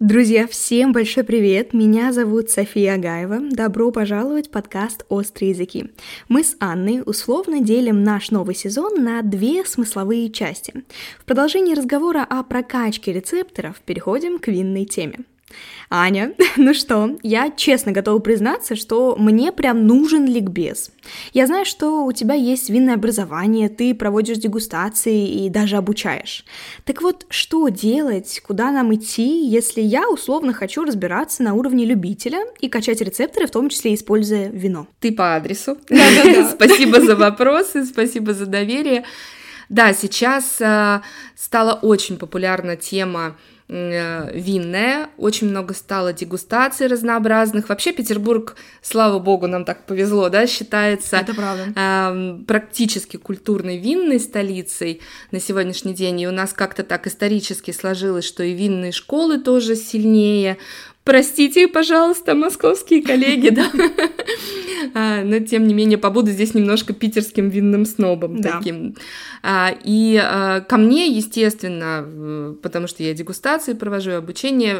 Друзья, всем большой привет! Меня зовут София Агаева. Добро пожаловать в подкаст «Острые языки». Мы с Анной условно делим наш новый сезон на две смысловые части. В продолжении разговора о прокачке рецепторов переходим к винной теме. Аня, ну что, я честно готова признаться, что мне прям нужен ликбез. Я знаю, что у тебя есть винное образование, ты проводишь дегустации и даже обучаешь. Так вот, что делать, куда нам идти, если я условно хочу разбираться на уровне любителя и качать рецепторы, в том числе используя вино? Ты по адресу. Спасибо за вопросы, спасибо за доверие. Да, сейчас э, стала очень популярна тема винная, очень много стало дегустаций разнообразных. Вообще Петербург, слава богу, нам так повезло, да, считается Это правда. Э, практически культурной винной столицей на сегодняшний день. И у нас как-то так исторически сложилось, что и винные школы тоже сильнее. Простите, пожалуйста, московские коллеги, да. А, но тем не менее побуду здесь немножко питерским винным снобом да. таким. А, и а, ко мне, естественно, потому что я дегустации провожу, обучение,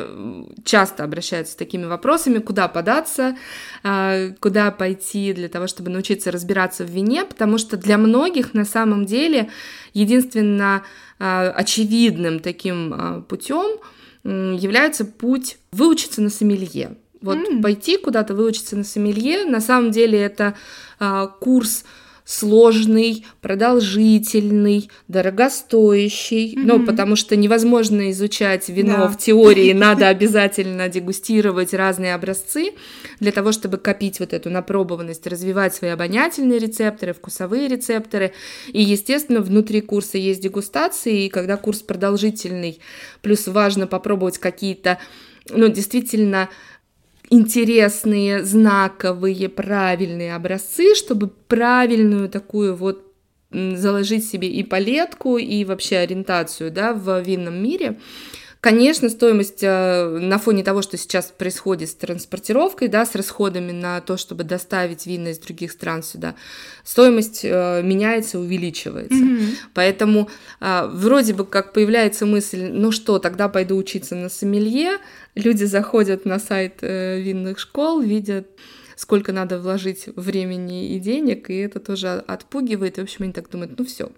часто обращаются с такими вопросами, куда податься, куда пойти для того, чтобы научиться разбираться в вине, потому что для многих на самом деле единственно очевидным таким путем является путь выучиться на сомелье. Вот mm. пойти куда-то выучиться на сомелье, на самом деле это а, курс сложный, продолжительный, дорогостоящий, mm-hmm. ну, потому что невозможно изучать вино да. в теории, надо обязательно дегустировать разные образцы для того, чтобы копить вот эту напробованность, развивать свои обонятельные рецепторы, вкусовые рецепторы, и, естественно, внутри курса есть дегустации, и когда курс продолжительный, плюс важно попробовать какие-то, ну, действительно, интересные, знаковые, правильные образцы, чтобы правильную такую вот заложить себе и палетку, и вообще ориентацию да, в винном мире. Конечно, стоимость э, на фоне того, что сейчас происходит с транспортировкой, да, с расходами на то, чтобы доставить вина из других стран сюда, стоимость э, меняется, увеличивается. Mm-hmm. Поэтому э, вроде бы как появляется мысль, ну что, тогда пойду учиться на сомелье, люди заходят на сайт винных школ, видят сколько надо вложить времени и денег, и это тоже отпугивает. В общем, они так думают, ну все,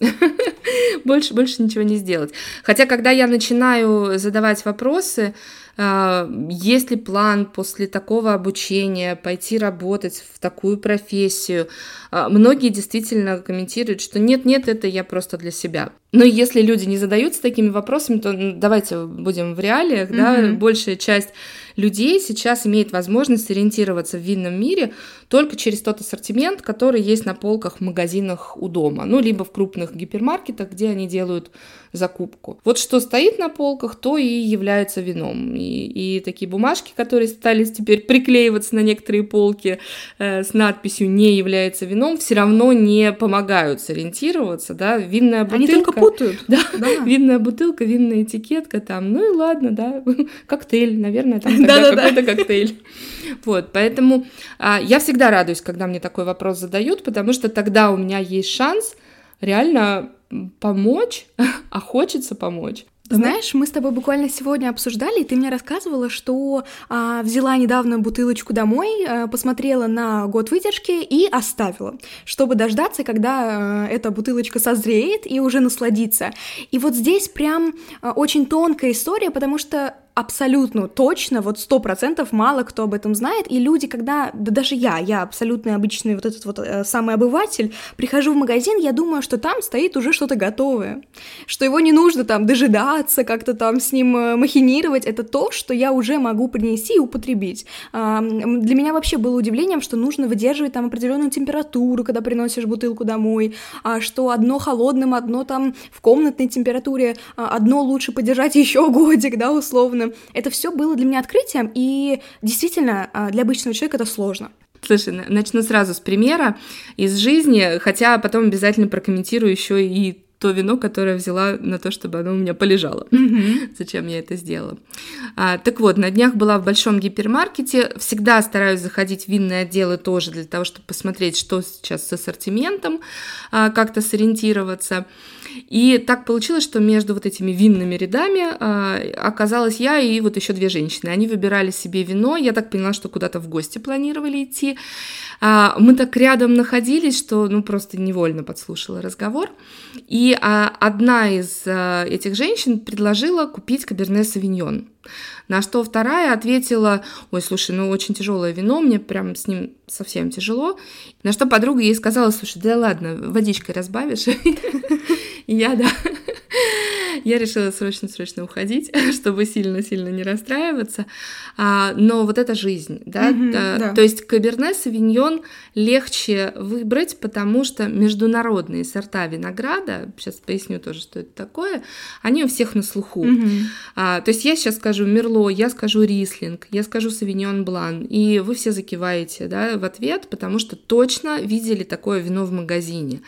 больше, больше ничего не сделать. Хотя, когда я начинаю задавать вопросы, а, есть ли план после такого обучения пойти работать в такую профессию? А, многие действительно комментируют, что нет-нет, это я просто для себя. Но если люди не задаются такими вопросами, то давайте будем в реалиях, mm-hmm. да, большая часть людей сейчас имеет возможность ориентироваться в винном мире только через тот ассортимент, который есть на полках в магазинах у дома, ну, либо в крупных гипермаркетах, где они делают закупку. Вот что стоит на полках, то и является вином. И, и такие бумажки, которые стали теперь приклеиваться на некоторые полки э, с надписью «не является вином», все равно не помогают сориентироваться, да, винная бутылка. Они только путают. Да, да. винная бутылка, винная этикетка там, ну и ладно, да, коктейль, наверное, там какой-то коктейль. Вот, поэтому а, я всегда радуюсь, когда мне такой вопрос задают, потому что тогда у меня есть шанс реально помочь, а хочется помочь. Знаешь, мы с тобой буквально сегодня обсуждали, и ты мне рассказывала, что а, взяла недавно бутылочку домой, а, посмотрела на год выдержки и оставила, чтобы дождаться, когда а, эта бутылочка созреет и уже насладиться. И вот здесь прям а, очень тонкая история, потому что абсолютно точно, вот сто процентов мало кто об этом знает, и люди, когда, да даже я, я абсолютно обычный вот этот вот э, самый обыватель, прихожу в магазин, я думаю, что там стоит уже что-то готовое, что его не нужно там дожидаться, как-то там с ним э, махинировать, это то, что я уже могу принести и употребить. Э, для меня вообще было удивлением, что нужно выдерживать там определенную температуру, когда приносишь бутылку домой, а что одно холодным, одно там в комнатной температуре, а одно лучше подержать еще годик, да, условно, условно. Это все было для меня открытием, и действительно а, для обычного человека это сложно. Слушай, начну сразу с примера из жизни, хотя потом обязательно прокомментирую еще и то вино, которое взяла на то, чтобы оно у меня полежало. Mm-hmm. Зачем я это сделала? А, так вот, на днях была в большом гипермаркете. Всегда стараюсь заходить в винные отделы тоже для того, чтобы посмотреть, что сейчас с ассортиментом, а, как-то сориентироваться. И так получилось, что между вот этими винными рядами а, оказалась я и вот еще две женщины. Они выбирали себе вино. Я так поняла, что куда-то в гости планировали идти. А, мы так рядом находились, что ну просто невольно подслушала разговор. И а, одна из этих женщин предложила купить каберне савиньон. На что вторая ответила, ой, слушай, ну очень тяжелое вино, мне прям с ним совсем тяжело. На что подруга ей сказала, слушай, да ладно, водичкой разбавишь. Я, да, я решила срочно-срочно уходить, чтобы сильно-сильно не расстраиваться. А, но вот это жизнь, да? Mm-hmm, а, да. То есть каберне савиньон легче выбрать, потому что международные сорта винограда, сейчас поясню тоже, что это такое, они у всех на слуху. Mm-hmm. А, то есть я сейчас скажу Мерло, я скажу Рислинг, я скажу Савиньон Блан, и вы все закиваете да, в ответ, потому что точно видели такое вино в магазине.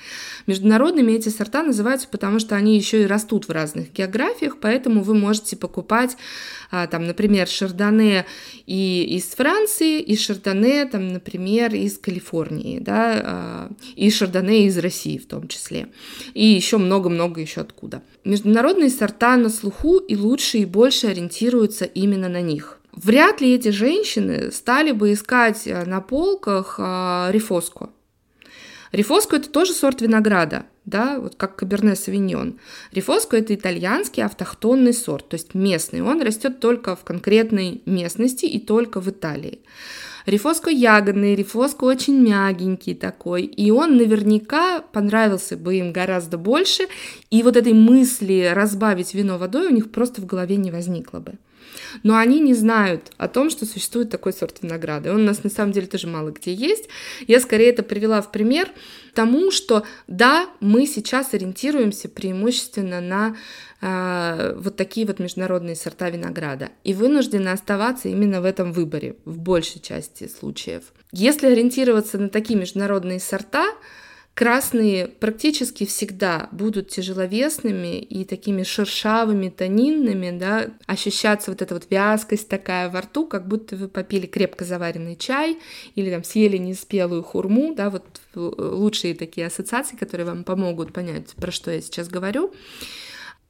Международными эти сорта называются, потому что они еще и растут в разных географиях, поэтому вы можете покупать, а, там, например, шардоне и из Франции, и шардоне, там, например, из Калифорнии, да, а, и шардоне из России в том числе, и еще много-много еще откуда. Международные сорта на слуху и лучше и больше ориентируются именно на них. Вряд ли эти женщины стали бы искать э, на полках а, рифоску. Рифоско это тоже сорт винограда, да, вот как каберне савиньон. Рифоско это итальянский автохтонный сорт, то есть местный. Он растет только в конкретной местности и только в Италии. Рифоско ягодный, рифоско очень мягенький такой, и он наверняка понравился бы им гораздо больше, и вот этой мысли разбавить вино водой у них просто в голове не возникло бы но они не знают о том, что существует такой сорт винограда. И он у нас на самом деле тоже мало где есть. Я скорее это привела в пример тому, что да, мы сейчас ориентируемся преимущественно на э, вот такие вот международные сорта винограда и вынуждены оставаться именно в этом выборе в большей части случаев. Если ориентироваться на такие международные сорта, Красные практически всегда будут тяжеловесными и такими шершавыми, тонинными, да, ощущаться вот эта вот вязкость такая во рту, как будто вы попили крепко заваренный чай или там съели неспелую хурму, да, вот лучшие такие ассоциации, которые вам помогут понять, про что я сейчас говорю.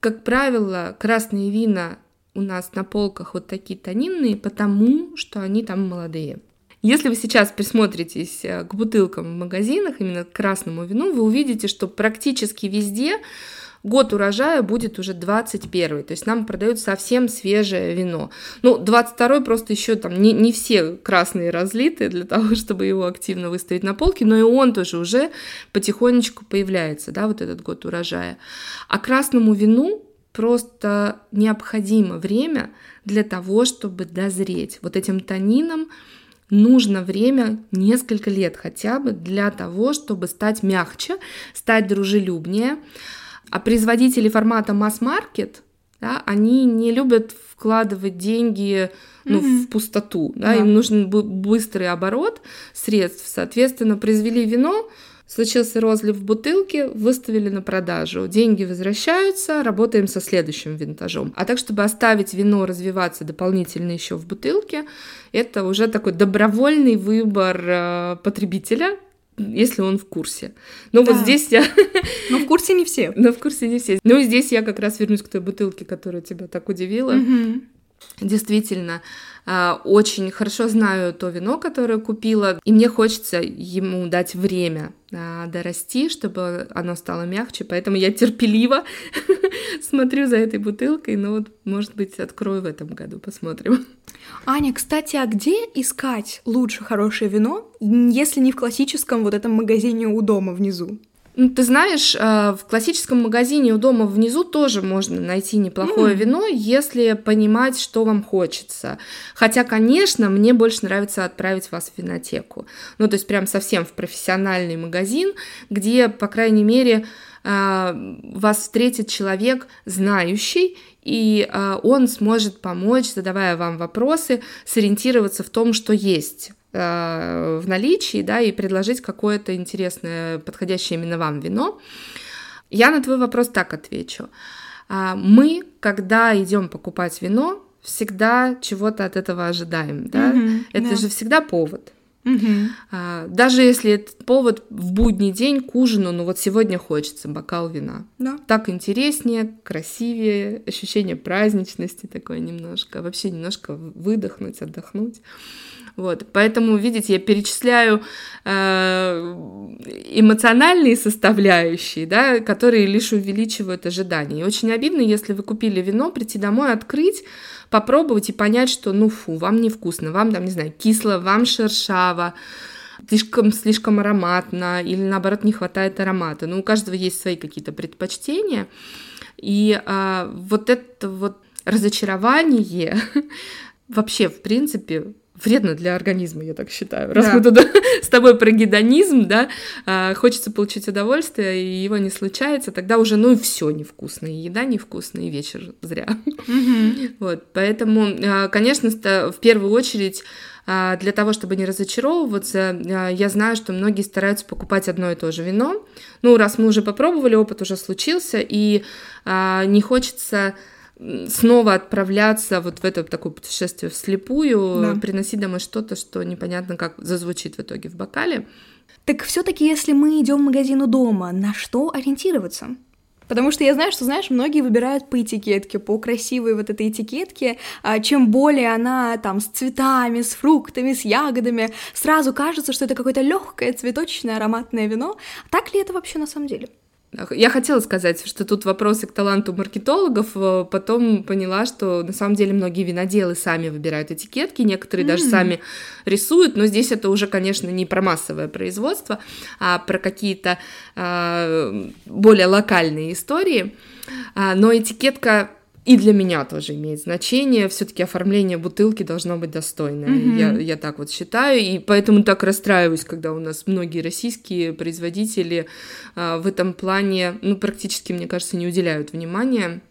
Как правило, красные вина у нас на полках вот такие тонинные, потому что они там молодые. Если вы сейчас присмотритесь э, к бутылкам в магазинах, именно к красному вину, вы увидите, что практически везде год урожая будет уже 21 то есть нам продают совсем свежее вино. Ну, 22 просто еще там не, не все красные разлиты для того, чтобы его активно выставить на полке, но и он тоже уже потихонечку появляется, да, вот этот год урожая. А красному вину просто необходимо время для того, чтобы дозреть вот этим танином, нужно время, несколько лет хотя бы, для того, чтобы стать мягче, стать дружелюбнее. А производители формата масс-маркет, да, они не любят вкладывать деньги ну, mm-hmm. в пустоту. Да? Да. Им нужен быстрый оборот средств. Соответственно, произвели вино, Случился розлив в бутылке, выставили на продажу. Деньги возвращаются, работаем со следующим винтажом. А так, чтобы оставить вино развиваться дополнительно еще в бутылке, это уже такой добровольный выбор э, потребителя, если он в курсе. Но да. вот здесь я... Но в курсе не все. Но в курсе не все. Ну, здесь я как раз вернусь к той бутылке, которая тебя так удивила. Угу. Действительно, очень хорошо знаю то вино, которое купила, и мне хочется ему дать время а, дорасти, чтобы оно стало мягче, поэтому я терпеливо смотрю за этой бутылкой, но вот, может быть, открою в этом году, посмотрим. Аня, кстати, а где искать лучше хорошее вино, если не в классическом вот этом магазине у дома внизу? Ну, ты знаешь, э, в классическом магазине у дома внизу тоже можно найти неплохое mm. вино, если понимать, что вам хочется. Хотя, конечно, мне больше нравится отправить вас в винотеку. Ну, то есть прям совсем в профессиональный магазин, где, по крайней мере, э, вас встретит человек знающий, и э, он сможет помочь, задавая вам вопросы, сориентироваться в том, что есть в наличии, да, и предложить какое-то интересное, подходящее именно вам вино. Я на твой вопрос так отвечу. А, мы, когда идем покупать вино, всегда чего-то от этого ожидаем, да? Mm-hmm, это да. же всегда повод. А, даже если этот повод в будний день к ужину, ну вот сегодня хочется бокал вина. Да. Так интереснее, красивее, ощущение праздничности такое немножко, вообще немножко выдохнуть, отдохнуть. Вот, поэтому, видите, я перечисляю э, эмоциональные составляющие, да, которые лишь увеличивают ожидания. И очень обидно, если вы купили вино, прийти домой, открыть, попробовать и понять, что ну фу, вам невкусно, вам там, не знаю, кисло, вам шершаво, слишком, слишком ароматно или наоборот не хватает аромата. Ну, у каждого есть свои какие-то предпочтения. И а, вот это вот разочарование вообще, в принципе, вредно для организма, я так считаю. Раз да. мы туда с тобой про гедонизм, да, а, хочется получить удовольствие, и его не случается, тогда уже, ну, и все невкусно, и еда невкусная, и вечер зря. Вот, поэтому, а, конечно, в первую очередь а, для того, чтобы не разочаровываться, я знаю, что многие стараются покупать одно и то же вино. Ну, раз мы уже попробовали, опыт уже случился, и не хочется снова отправляться вот в это такое путешествие вслепую, да. приносить домой что-то, что непонятно как зазвучит в итоге в бокале. Так все-таки, если мы идем в магазину дома, на что ориентироваться? Потому что я знаю, что, знаешь, многие выбирают по этикетке, по красивой вот этой этикетке. А чем более она там с цветами, с фруктами, с ягодами, сразу кажется, что это какое-то легкое, цветочное, ароматное вино. Так ли это вообще на самом деле? Я хотела сказать, что тут вопросы к таланту маркетологов, э, потом поняла, что на самом деле многие виноделы сами выбирают этикетки, некоторые mm. даже сами рисуют, но здесь это уже, конечно, не про массовое производство, а про какие-то э, более локальные истории. А, но этикетка и для меня тоже имеет значение. Все-таки оформление бутылки должно быть достойное. Mm-hmm. Я, я так вот считаю. И поэтому так расстраиваюсь, когда у нас многие российские производители а, в этом плане, ну, практически, мне кажется, не уделяют внимания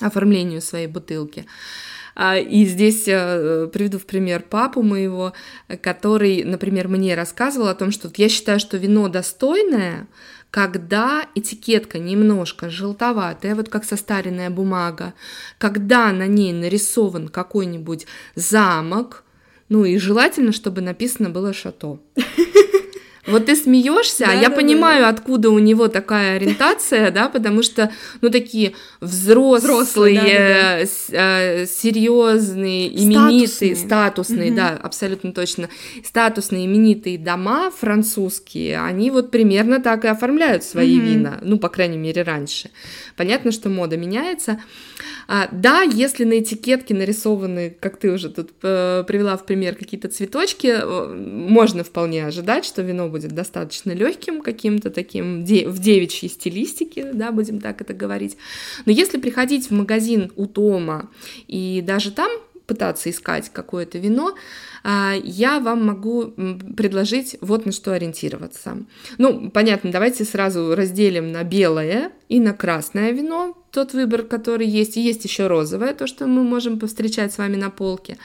оформлению своей бутылки. А, и здесь э, приведу в пример папу моего, который, например, мне рассказывал о том, что я считаю, что вино достойное, когда этикетка немножко желтоватая, вот как состаренная бумага, когда на ней нарисован какой-нибудь замок, ну и желательно, чтобы написано было «шато». Вот ты смеешься, а я понимаю, откуда у него такая ориентация, да, потому что, ну, такие взрослые, э, серьезные, именитые, статусные, да, абсолютно точно, статусные, именитые дома французские, они вот примерно так и оформляют свои вина, ну, по крайней мере, раньше. Понятно, что мода меняется. А, да, если на этикетке нарисованы, как ты уже тут э, привела в пример, какие-то цветочки, можно вполне ожидать, что вино будет достаточно легким, каким-то таким в девичьей стилистике, да, будем так это говорить. Но если приходить в магазин у Тома и даже там пытаться искать какое-то вино, а, я вам могу предложить вот на что ориентироваться. Ну, понятно, давайте сразу разделим на белое и на красное вино, тот выбор, который есть, и есть еще розовое, то, что мы можем повстречать с вами на полке.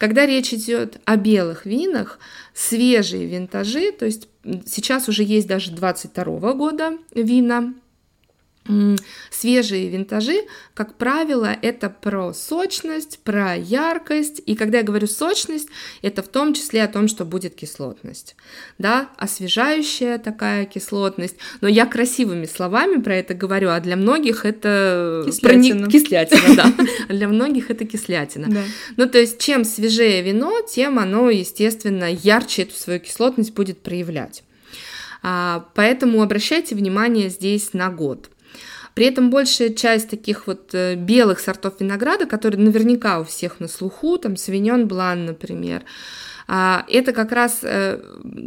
Когда речь идет о белых винах, свежие винтажи, то есть сейчас уже есть даже 22 года вина, свежие винтажи, как правило, это про сочность, про яркость. И когда я говорю сочность, это в том числе о том, что будет кислотность. Да, освежающая такая кислотность. Но я красивыми словами про это говорю, а для многих это... Кислятина. Проник... Кислятина, да. Для многих это кислятина. Ну, то есть, чем свежее вино, тем оно, естественно, ярче эту свою кислотность будет проявлять. А, поэтому обращайте внимание здесь на год. При этом большая часть таких вот э, белых сортов винограда, которые наверняка у всех на слуху, там Савиньон Блан, например, а, это как раз э,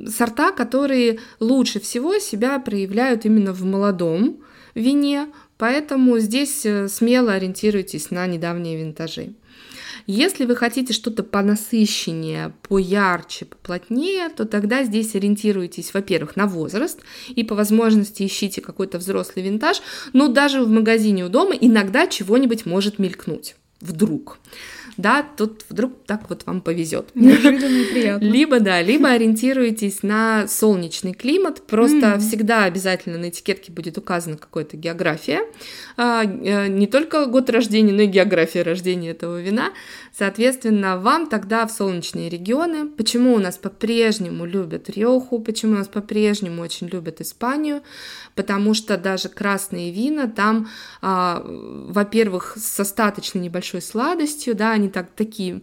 сорта, которые лучше всего себя проявляют именно в молодом вине, поэтому здесь э, смело ориентируйтесь на недавние винтажи. Если вы хотите что-то понасыщеннее, поярче, поплотнее, то тогда здесь ориентируйтесь, во-первых, на возраст и по возможности ищите какой-то взрослый винтаж, но даже в магазине у дома иногда чего-нибудь может мелькнуть. вдруг да, тут вдруг так вот вам повезет. Неожиданно и приятно. Либо, да, либо ориентируйтесь на солнечный климат, просто mm. всегда обязательно на этикетке будет указана какая-то география, а, э, не только год рождения, но и география рождения этого вина. Соответственно, вам тогда в солнечные регионы. Почему у нас по-прежнему любят Риоху, почему у нас по-прежнему очень любят Испанию? Потому что даже красные вина там, а, во-первых, с остаточно небольшой сладостью, да, они так такие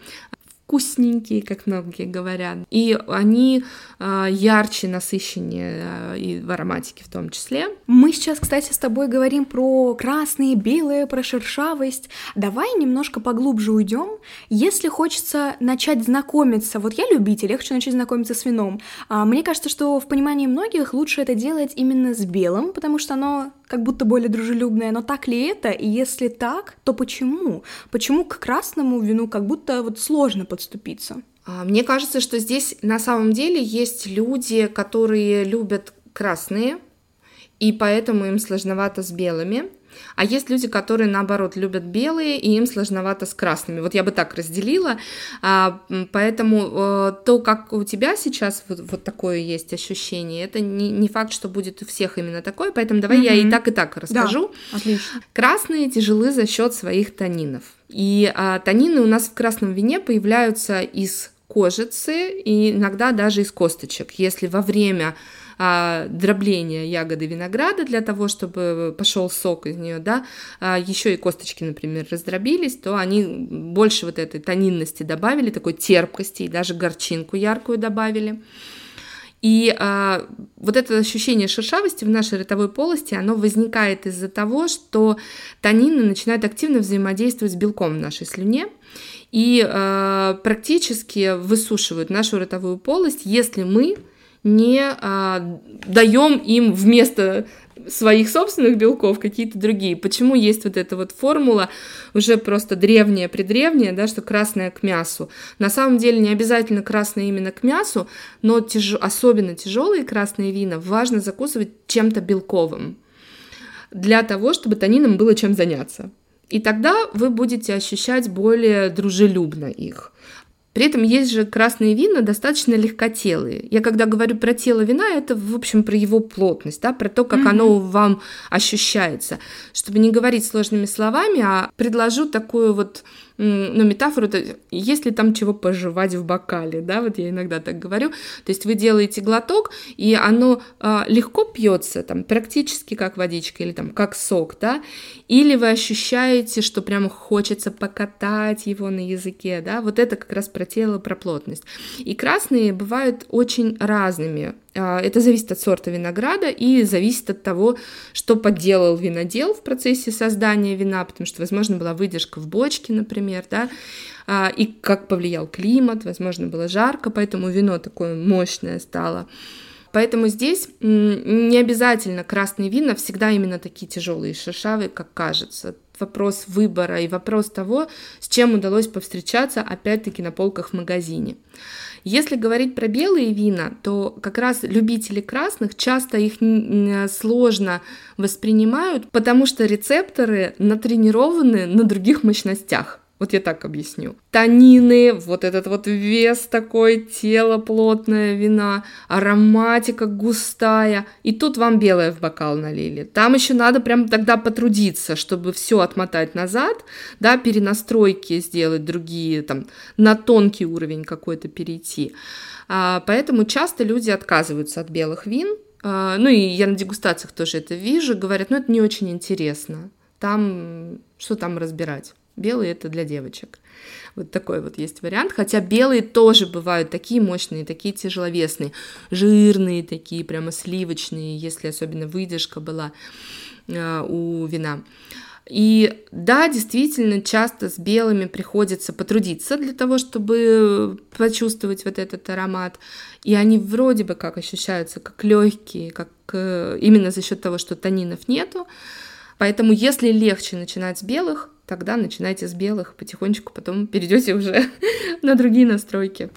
вкусненькие, как многие говорят. И они э, ярче, насыщеннее э, и в ароматике в том числе. Мы сейчас, кстати, с тобой говорим про красные, белые, про шершавость. Давай немножко поглубже уйдем. Если хочется начать знакомиться, вот я любитель, я хочу начать знакомиться с вином. А, мне кажется, что в понимании многих лучше это делать именно с белым, потому что оно как будто более дружелюбное. Но так ли это? И если так, то почему? Почему к красному вину как будто вот сложно подступиться? А, мне кажется, что здесь на самом деле есть люди, которые любят красные, и поэтому им сложновато с белыми. А есть люди, которые, наоборот, любят белые, и им сложновато с красными. Вот я бы так разделила. А, поэтому э, то, как у тебя сейчас вот, вот такое есть ощущение, это не, не факт, что будет у всех именно такое. Поэтому давай mm-hmm. я и так, и так расскажу. Да, отлично. Красные тяжелы за счет своих танинов. И а, танины у нас в красном вине появляются из кожицы и иногда даже из косточек. Если во время а, дробления ягоды винограда для того, чтобы пошел сок из нее, да, а, еще и косточки, например, раздробились, то они больше вот этой тонинности добавили, такой терпкости и даже горчинку яркую добавили. И а, вот это ощущение шершавости в нашей ротовой полости, оно возникает из-за того, что танины начинают активно взаимодействовать с белком в нашей слюне и а, практически высушивают нашу ротовую полость, если мы не а, даем им вместо своих собственных белков какие-то другие. Почему есть вот эта вот формула уже просто древняя, предревняя, да, что красное к мясу. На самом деле не обязательно красное именно к мясу, но тяж... особенно тяжелые красные вина важно закусывать чем-то белковым для того, чтобы танинам было чем заняться. И тогда вы будете ощущать более дружелюбно их. При этом есть же красные вина достаточно легкотелые. Я когда говорю про тело вина, это, в общем, про его плотность, да, про то, как mm-hmm. оно вам ощущается. Чтобы не говорить сложными словами, а предложу такую вот ну, метафору, то если там чего пожевать в бокале, да, вот я иногда так говорю, то есть вы делаете глоток, и оно а, легко пьется, там, практически как водичка или там как сок, да, или вы ощущаете, что прямо хочется покатать его на языке, да, вот это как раз про тело, про плотность. И красные бывают очень разными, это зависит от сорта винограда и зависит от того, что подделал винодел в процессе создания вина, потому что, возможно, была выдержка в бочке, например, да, а, и как повлиял климат, возможно, было жарко, поэтому вино такое мощное стало. Поэтому здесь не обязательно красные вина всегда именно такие тяжелые шершавые, как кажется. Вопрос выбора и вопрос того, с чем удалось повстречаться, опять-таки, на полках в магазине. Если говорить про белые вина, то как раз любители красных часто их сложно воспринимают, потому что рецепторы натренированы на других мощностях. Вот я так объясню. Танины, вот этот вот вес такой, тело плотное вина, ароматика густая. И тут вам белое в бокал налили. Там еще надо прям тогда потрудиться, чтобы все отмотать назад, да, перенастройки сделать другие, там, на тонкий уровень какой-то перейти. А, поэтому часто люди отказываются от белых вин. А, ну и я на дегустациях тоже это вижу, говорят, ну это не очень интересно. Там, что там разбирать? Белые это для девочек. Вот такой вот есть вариант. Хотя белые тоже бывают такие мощные, такие тяжеловесные, жирные такие, прямо сливочные, если особенно выдержка была э, у вина. И да, действительно, часто с белыми приходится потрудиться для того, чтобы почувствовать вот этот аромат. И они вроде бы как ощущаются как легкие, как э, именно за счет того, что танинов нету. Поэтому, если легче начинать с белых, тогда начинайте с белых, потихонечку потом перейдете уже на другие настройки.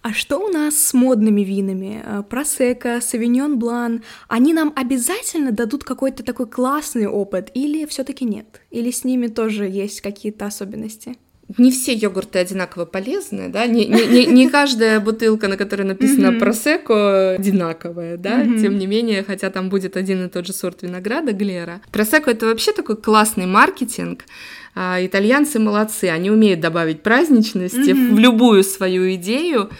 А что у нас с модными винами? Э, Просека, Савиньон Блан. Они нам обязательно дадут какой-то такой классный опыт или все таки нет? Или с ними тоже есть какие-то особенности? Не все йогурты одинаково полезны, да, не, не, не, не каждая бутылка, на которой написано mm-hmm. просеко, одинаковая, да, mm-hmm. тем не менее, хотя там будет один и тот же сорт винограда, глера. Просеко это вообще такой классный маркетинг, а, итальянцы молодцы, они умеют добавить праздничности mm-hmm. в любую свою идею,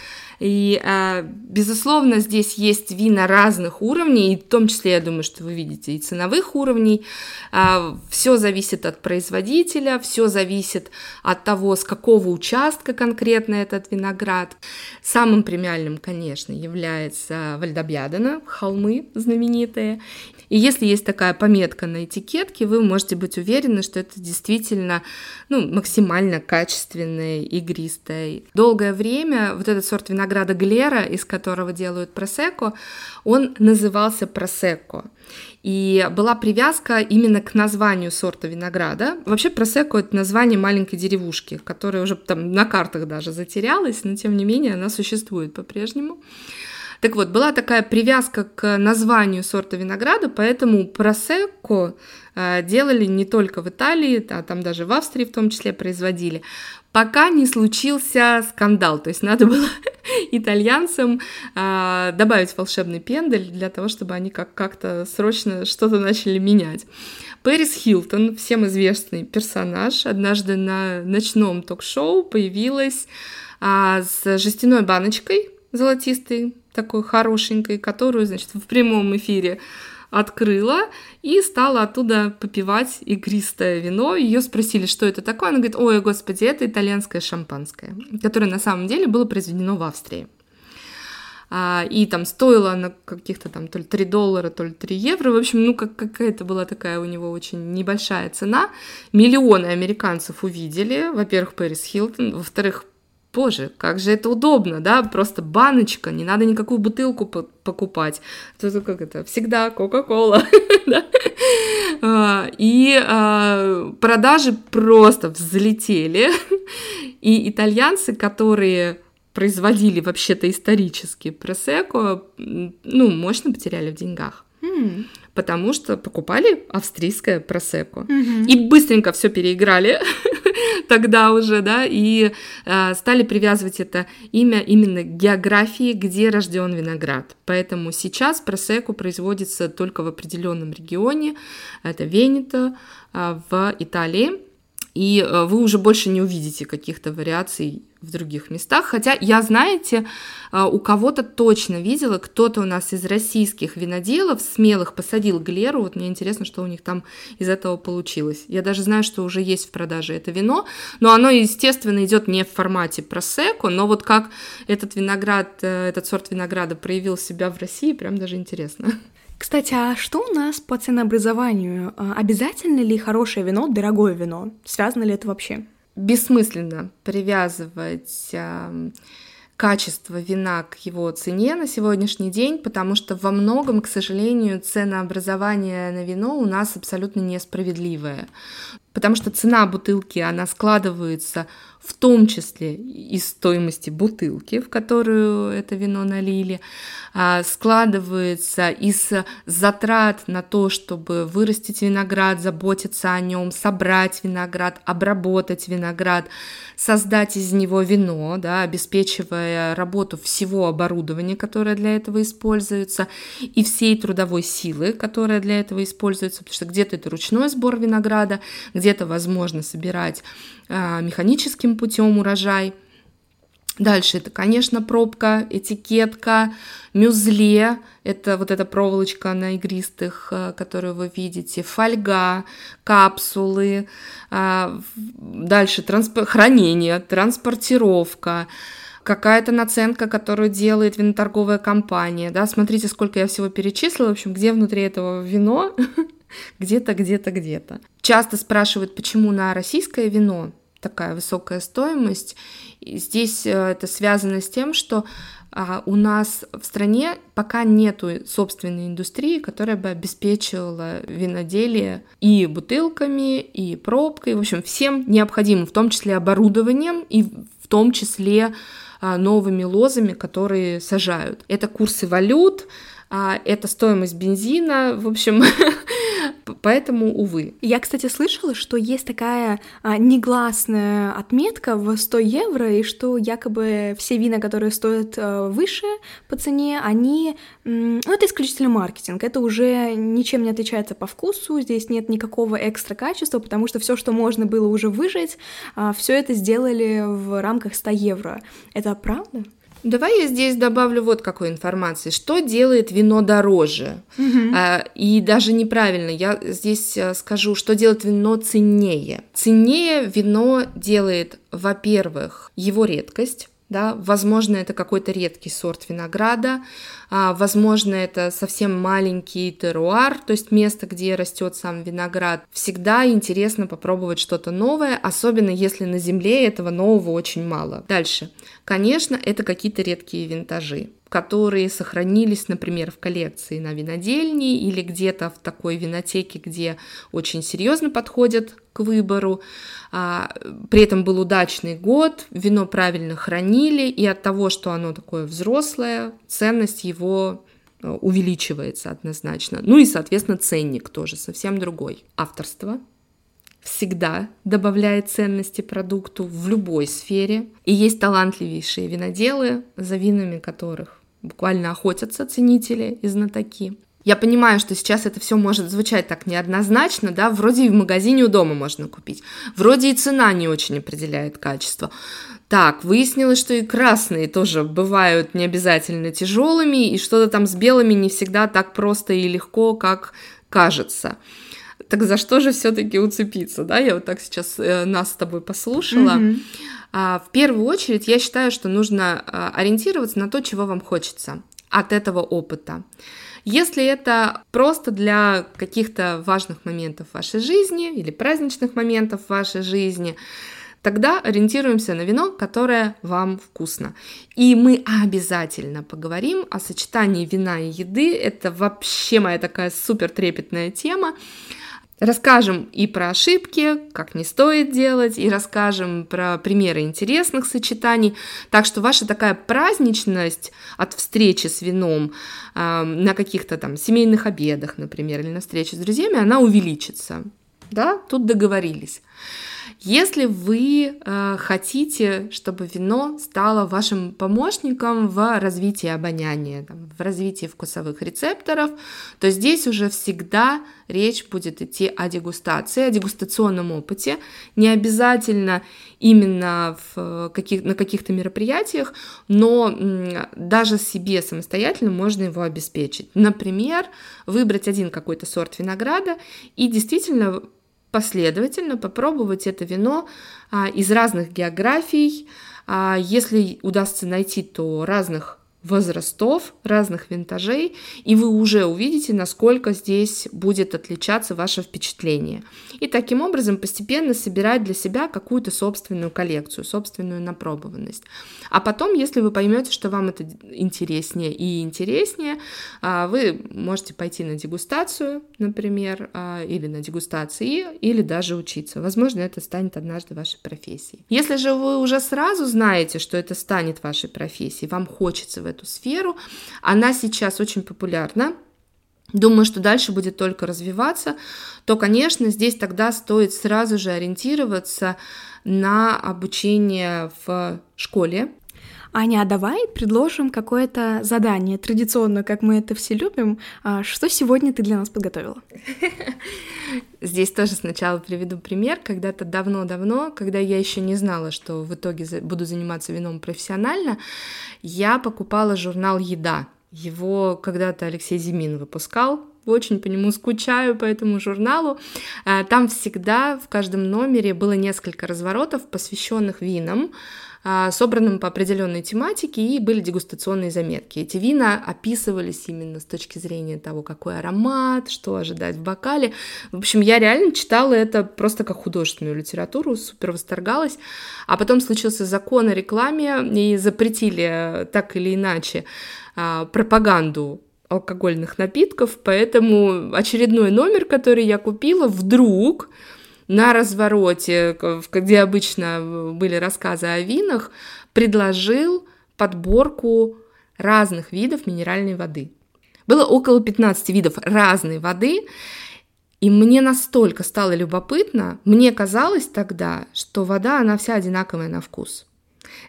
и, а, безусловно, здесь есть вина разных уровней, и в том числе, я думаю, что вы видите и ценовых уровней. А, все зависит от производителя, все зависит от того, с какого участка конкретно этот виноград. Самым премиальным, конечно, является Вальдобьядена, холмы знаменитые. И если есть такая пометка на этикетке, вы можете быть уверены, что это действительно ну, максимально качественное, игристое. Долгое время вот этот сорт винограда Глера, из которого делают просеко, он назывался просеко. И была привязка именно к названию сорта винограда. Вообще просеко это название маленькой деревушки, которая уже там на картах даже затерялась, но тем не менее она существует по-прежнему. Так вот, была такая привязка к названию сорта винограда, поэтому просекко э, делали не только в Италии, а там даже в Австрии в том числе производили, пока не случился скандал. То есть надо было итальянцам э, добавить волшебный пендель для того, чтобы они как- как-то срочно что-то начали менять. Пэрис Хилтон, всем известный персонаж, однажды на ночном ток-шоу появилась а, с жестяной баночкой золотистой, такой хорошенькой, которую, значит, в прямом эфире открыла и стала оттуда попивать игристое вино. Ее спросили, что это такое. Она говорит, ой, господи, это итальянское шампанское, которое на самом деле было произведено в Австрии. А, и там стоило она каких-то там то ли 3 доллара, то ли 3 евро. В общем, ну как, какая-то была такая у него очень небольшая цена. Миллионы американцев увидели. Во-первых, Пэрис Хилтон. Во-вторых, боже, как же это удобно, да, просто баночка, не надо никакую бутылку покупать. Это как это, всегда Кока-Кола, а, И а, продажи просто взлетели, и итальянцы, которые производили вообще-то исторически просеко, ну, мощно потеряли в деньгах. Mm. Потому что покупали австрийское просеко. Mm-hmm. И быстренько все переиграли тогда уже, да, и э, стали привязывать это имя именно к географии, где рожден виноград. Поэтому сейчас просеку производится только в определенном регионе, это Венето э, в Италии и э, вы уже больше не увидите каких-то вариаций в других местах. Хотя я, знаете, э, у кого-то точно видела, кто-то у нас из российских виноделов смелых посадил глеру. Вот мне интересно, что у них там из этого получилось. Я даже знаю, что уже есть в продаже это вино, но оно, естественно, идет не в формате просеко, но вот как этот виноград, э, этот сорт винограда проявил себя в России, прям даже интересно. Кстати, а что у нас по ценообразованию? А, обязательно ли хорошее вино, дорогое вино? Связано ли это вообще? Бессмысленно привязывать э, качество вина к его цене на сегодняшний день, потому что во многом, к сожалению, ценообразование на вино у нас абсолютно несправедливое. Потому что цена бутылки, она складывается в том числе из стоимости бутылки, в которую это вино налили, а, складывается из затрат на то, чтобы вырастить виноград, заботиться о нем, собрать виноград, обработать виноград, создать из него вино, да, обеспечивая работу всего оборудования, которое для этого используется, и всей трудовой силы, которая для этого используется, потому что где-то это ручной сбор винограда, где-то возможно собирать механическим путем урожай. Дальше это, конечно, пробка, этикетка, мюзле, это вот эта проволочка на игристых, а, которую вы видите, фольга, капсулы, а, дальше трансп... хранение, транспортировка, какая-то наценка, которую делает виноторговая компания, да, смотрите, сколько я всего перечислила, в общем, где внутри этого вино, где-то, где-то, где-то. Часто спрашивают, почему на российское вино такая высокая стоимость. И здесь э, это связано с тем, что а, у нас в стране пока нету собственной индустрии, которая бы обеспечивала виноделие и бутылками, и пробкой, в общем, всем необходимым, в том числе оборудованием, и в том числе а, новыми лозами, которые сажают. Это курсы валют, а, это стоимость бензина, в общем, поэтому, увы. Я, кстати, слышала, что есть такая а, негласная отметка в 100 евро, и что якобы все вина, которые стоят а, выше по цене, они... Ну, это исключительно маркетинг, это уже ничем не отличается по вкусу, здесь нет никакого экстра качества, потому что все, что можно было уже выжить, а, все это сделали в рамках 100 евро. Это правда? Давай я здесь добавлю вот какой информации. Что делает вино дороже? Угу. А, и даже неправильно, я здесь э, скажу, что делает вино ценнее. Ценнее вино делает, во-первых, его редкость да, возможно, это какой-то редкий сорт винограда, возможно, это совсем маленький теруар, то есть место, где растет сам виноград. Всегда интересно попробовать что-то новое, особенно если на земле этого нового очень мало. Дальше. Конечно, это какие-то редкие винтажи которые сохранились, например, в коллекции на винодельне или где-то в такой винотеке, где очень серьезно подходят к выбору. А, при этом был удачный год, вино правильно хранили, и от того, что оно такое взрослое, ценность его э, увеличивается однозначно. Ну и, соответственно, ценник тоже совсем другой. Авторство всегда добавляет ценности продукту в любой сфере. И есть талантливейшие виноделы, за винами которых буквально охотятся ценители и знатоки. Я понимаю, что сейчас это все может звучать так неоднозначно, да, вроде и в магазине у дома можно купить, вроде и цена не очень определяет качество. Так, выяснилось, что и красные тоже бывают не обязательно тяжелыми, и что-то там с белыми не всегда так просто и легко, как кажется. Так за что же все-таки уцепиться, да? Я вот так сейчас э, нас с тобой послушала. Mm-hmm. А, в первую очередь я считаю, что нужно а, ориентироваться на то, чего вам хочется от этого опыта. Если это просто для каких-то важных моментов вашей жизни или праздничных моментов вашей жизни, тогда ориентируемся на вино, которое вам вкусно. И мы обязательно поговорим о сочетании вина и еды. Это вообще моя такая супер трепетная тема. Расскажем и про ошибки, как не стоит делать, и расскажем про примеры интересных сочетаний. Так что ваша такая праздничность от встречи с вином э, на каких-то там семейных обедах, например, или на встрече с друзьями, она увеличится. Да, тут договорились. Если вы э, хотите, чтобы вино стало вашим помощником в развитии обоняния, там, в развитии вкусовых рецепторов, то здесь уже всегда речь будет идти о дегустации, о дегустационном опыте. Не обязательно именно в каких, на каких-то мероприятиях, но даже себе самостоятельно можно его обеспечить. Например, выбрать один какой-то сорт винограда и действительно последовательно попробовать это вино а, из разных географий, а, если удастся найти, то разных возрастов, разных винтажей, и вы уже увидите, насколько здесь будет отличаться ваше впечатление. И таким образом постепенно собирать для себя какую-то собственную коллекцию, собственную напробованность. А потом, если вы поймете, что вам это интереснее и интереснее, а, вы можете пойти на дегустацию, например, а, или на дегустации, или даже учиться. Возможно, это станет однажды вашей профессией. Если же вы уже сразу знаете, что это станет вашей профессией, вам хочется в эту сферу. Она сейчас очень популярна. Думаю, что дальше будет только развиваться, то, конечно, здесь тогда стоит сразу же ориентироваться на обучение в школе, Аня, а давай предложим какое-то задание, традиционно, как мы это все любим. А что сегодня ты для нас подготовила? Здесь тоже сначала приведу пример. Когда-то давно-давно, когда я еще не знала, что в итоге буду заниматься вином профессионально, я покупала журнал «Еда». Его когда-то Алексей Зимин выпускал, очень по нему скучаю, по этому журналу. А, там всегда в каждом номере было несколько разворотов, посвященных винам, а, собранным по определенной тематике, и были дегустационные заметки. Эти вина описывались именно с точки зрения того, какой аромат, что ожидать в бокале. В общем, я реально читала это просто как художественную литературу, супер восторгалась. А потом случился закон о рекламе, и запретили так или иначе пропаганду алкогольных напитков, поэтому очередной номер, который я купила, вдруг на развороте, где обычно были рассказы о винах, предложил подборку разных видов минеральной воды. Было около 15 видов разной воды, и мне настолько стало любопытно, мне казалось тогда, что вода, она вся одинаковая на вкус.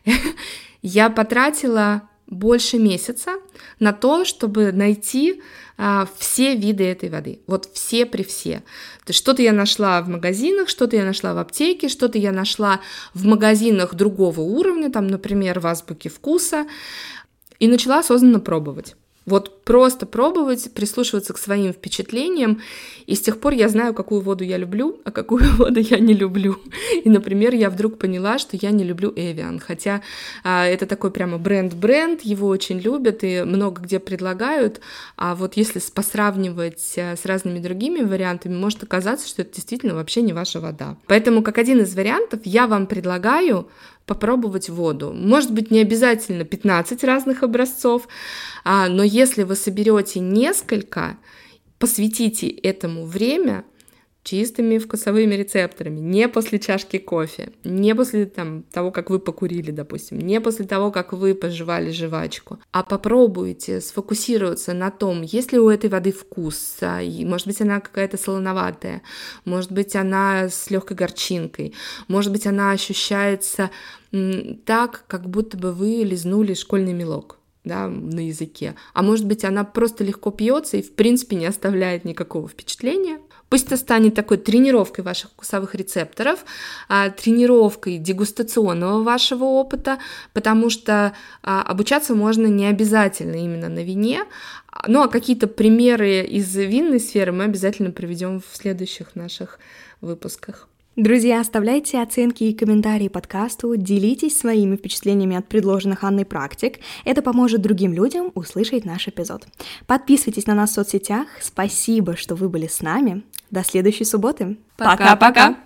Я потратила больше месяца на то, чтобы найти а, все виды этой воды. Вот все при все. То есть что-то я нашла в магазинах, что-то я нашла в аптеке, что-то я нашла в магазинах другого уровня, там, например, в азбуке вкуса, и начала осознанно пробовать. Вот просто пробовать, прислушиваться к своим впечатлениям. И с тех пор я знаю, какую воду я люблю, а какую воду я не люблю. И, например, я вдруг поняла, что я не люблю Evian. Хотя а, это такой прямо бренд-бренд, его очень любят и много где предлагают. А вот если посравнивать а, с разными другими вариантами, может оказаться, что это действительно вообще не ваша вода. Поэтому, как один из вариантов, я вам предлагаю попробовать воду. Может быть, не обязательно 15 разных образцов, а, но если вы соберете несколько, посвятите этому время, чистыми вкусовыми рецепторами, не после чашки кофе, не после там, того, как вы покурили, допустим, не после того, как вы пожевали жвачку, а попробуйте сфокусироваться на том, есть ли у этой воды вкус, а, может быть, она какая-то солоноватая, может быть, она с легкой горчинкой, может быть, она ощущается так, как будто бы вы лизнули школьный мелок да, на языке. А может быть, она просто легко пьется и, в принципе, не оставляет никакого впечатления. Пусть это станет такой тренировкой ваших вкусовых рецепторов, а, тренировкой дегустационного вашего опыта, потому что а, обучаться можно не обязательно именно на вине, ну а какие-то примеры из винной сферы мы обязательно проведем в следующих наших выпусках. Друзья, оставляйте оценки и комментарии подкасту, делитесь своими впечатлениями от предложенных Анной практик. Это поможет другим людям услышать наш эпизод. Подписывайтесь на нас в соцсетях. Спасибо, что вы были с нами. До следующей субботы. Пока-пока.